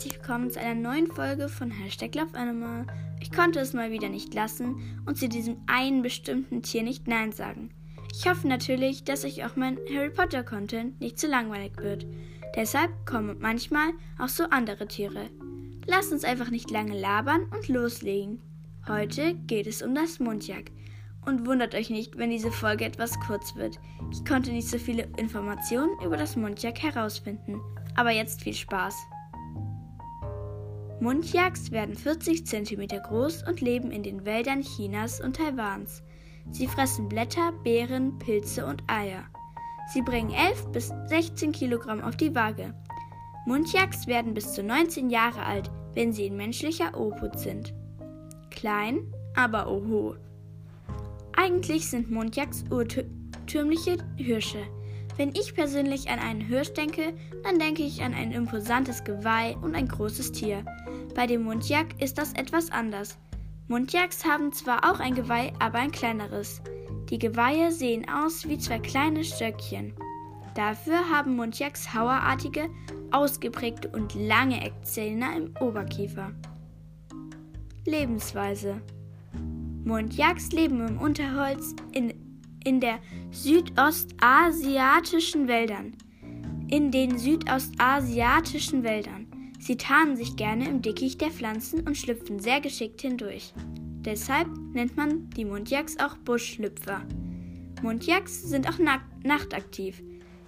herzlich willkommen zu einer neuen Folge von Hashtag Love Animal. Ich konnte es mal wieder nicht lassen und zu diesem einen bestimmten Tier nicht Nein sagen. Ich hoffe natürlich, dass euch auch mein Harry Potter Content nicht zu langweilig wird. Deshalb kommen manchmal auch so andere Tiere. Lasst uns einfach nicht lange labern und loslegen. Heute geht es um das Mundjak. Und wundert euch nicht, wenn diese Folge etwas kurz wird. Ich konnte nicht so viele Informationen über das Mundjak herausfinden. Aber jetzt viel Spaß. Mundjaks werden 40 cm groß und leben in den Wäldern Chinas und Taiwans. Sie fressen Blätter, Beeren, Pilze und Eier. Sie bringen 11 bis 16 Kilogramm auf die Waage. Mundjaks werden bis zu 19 Jahre alt, wenn sie in menschlicher Obhut sind. Klein, aber oho. Eigentlich sind Mundjaks urtümliche Hirsche. Wenn ich persönlich an einen Hirsch denke, dann denke ich an ein imposantes Geweih und ein großes Tier. Bei dem Mundjak ist das etwas anders. Mundjaks haben zwar auch ein Geweih, aber ein kleineres. Die Geweihe sehen aus wie zwei kleine Stöckchen. Dafür haben Mundjaks hauerartige, ausgeprägte und lange Eckzähne im Oberkiefer. Lebensweise Mundjaks leben im Unterholz in in der südostasiatischen Wäldern. In den südostasiatischen Wäldern. Sie tarnen sich gerne im Dickicht der Pflanzen und schlüpfen sehr geschickt hindurch. Deshalb nennt man die Mundjaks auch Buschschlüpfer. Mundjaks sind auch nachtaktiv.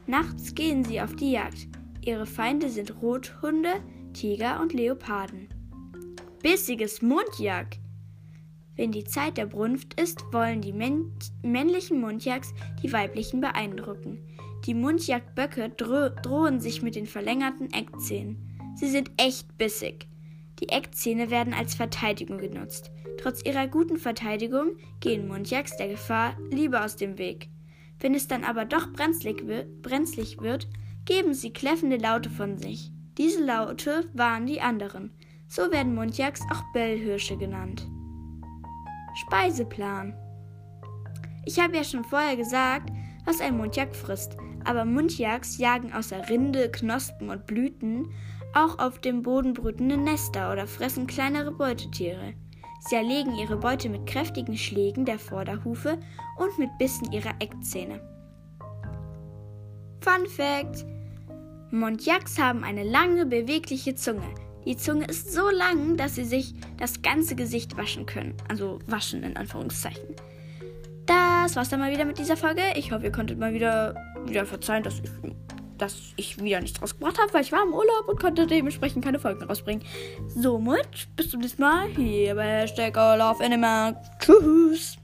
Nachts gehen sie auf die Jagd. Ihre Feinde sind Rothunde, Tiger und Leoparden. Bissiges Mundjak! Wenn die Zeit der Brunft ist, wollen die männlichen Mundjaks die weiblichen beeindrucken. Die Mundjagdböcke dro drohen sich mit den verlängerten Eckzähnen. Sie sind echt bissig. Die Eckzähne werden als Verteidigung genutzt. Trotz ihrer guten Verteidigung gehen Mundjaks der Gefahr lieber aus dem Weg. Wenn es dann aber doch brenzlig, brenzlig wird, geben sie kläffende Laute von sich. Diese Laute warnen die anderen. So werden Mundjaks auch Bellhirsche genannt. Speiseplan. Ich habe ja schon vorher gesagt, was ein Mundjak frisst, aber Mundjaks jagen außer Rinde, Knospen und Blüten auch auf dem Boden brütende Nester oder fressen kleinere Beutetiere. Sie erlegen ihre Beute mit kräftigen Schlägen der Vorderhufe und mit Bissen ihrer Eckzähne. Fun Fact: Mundjaks haben eine lange, bewegliche Zunge, die Zunge ist so lang, dass sie sich das ganze Gesicht waschen können. Also waschen in Anführungszeichen. Das war's dann mal wieder mit dieser Folge. Ich hoffe, ihr konntet mal wieder, wieder verzeihen, dass ich, dass ich wieder nichts rausgebracht habe, weil ich war im Urlaub und konnte dementsprechend keine Folgen rausbringen. Somit bis zum nächsten Mal hier bei Hashtag Love Animal. Tschüss.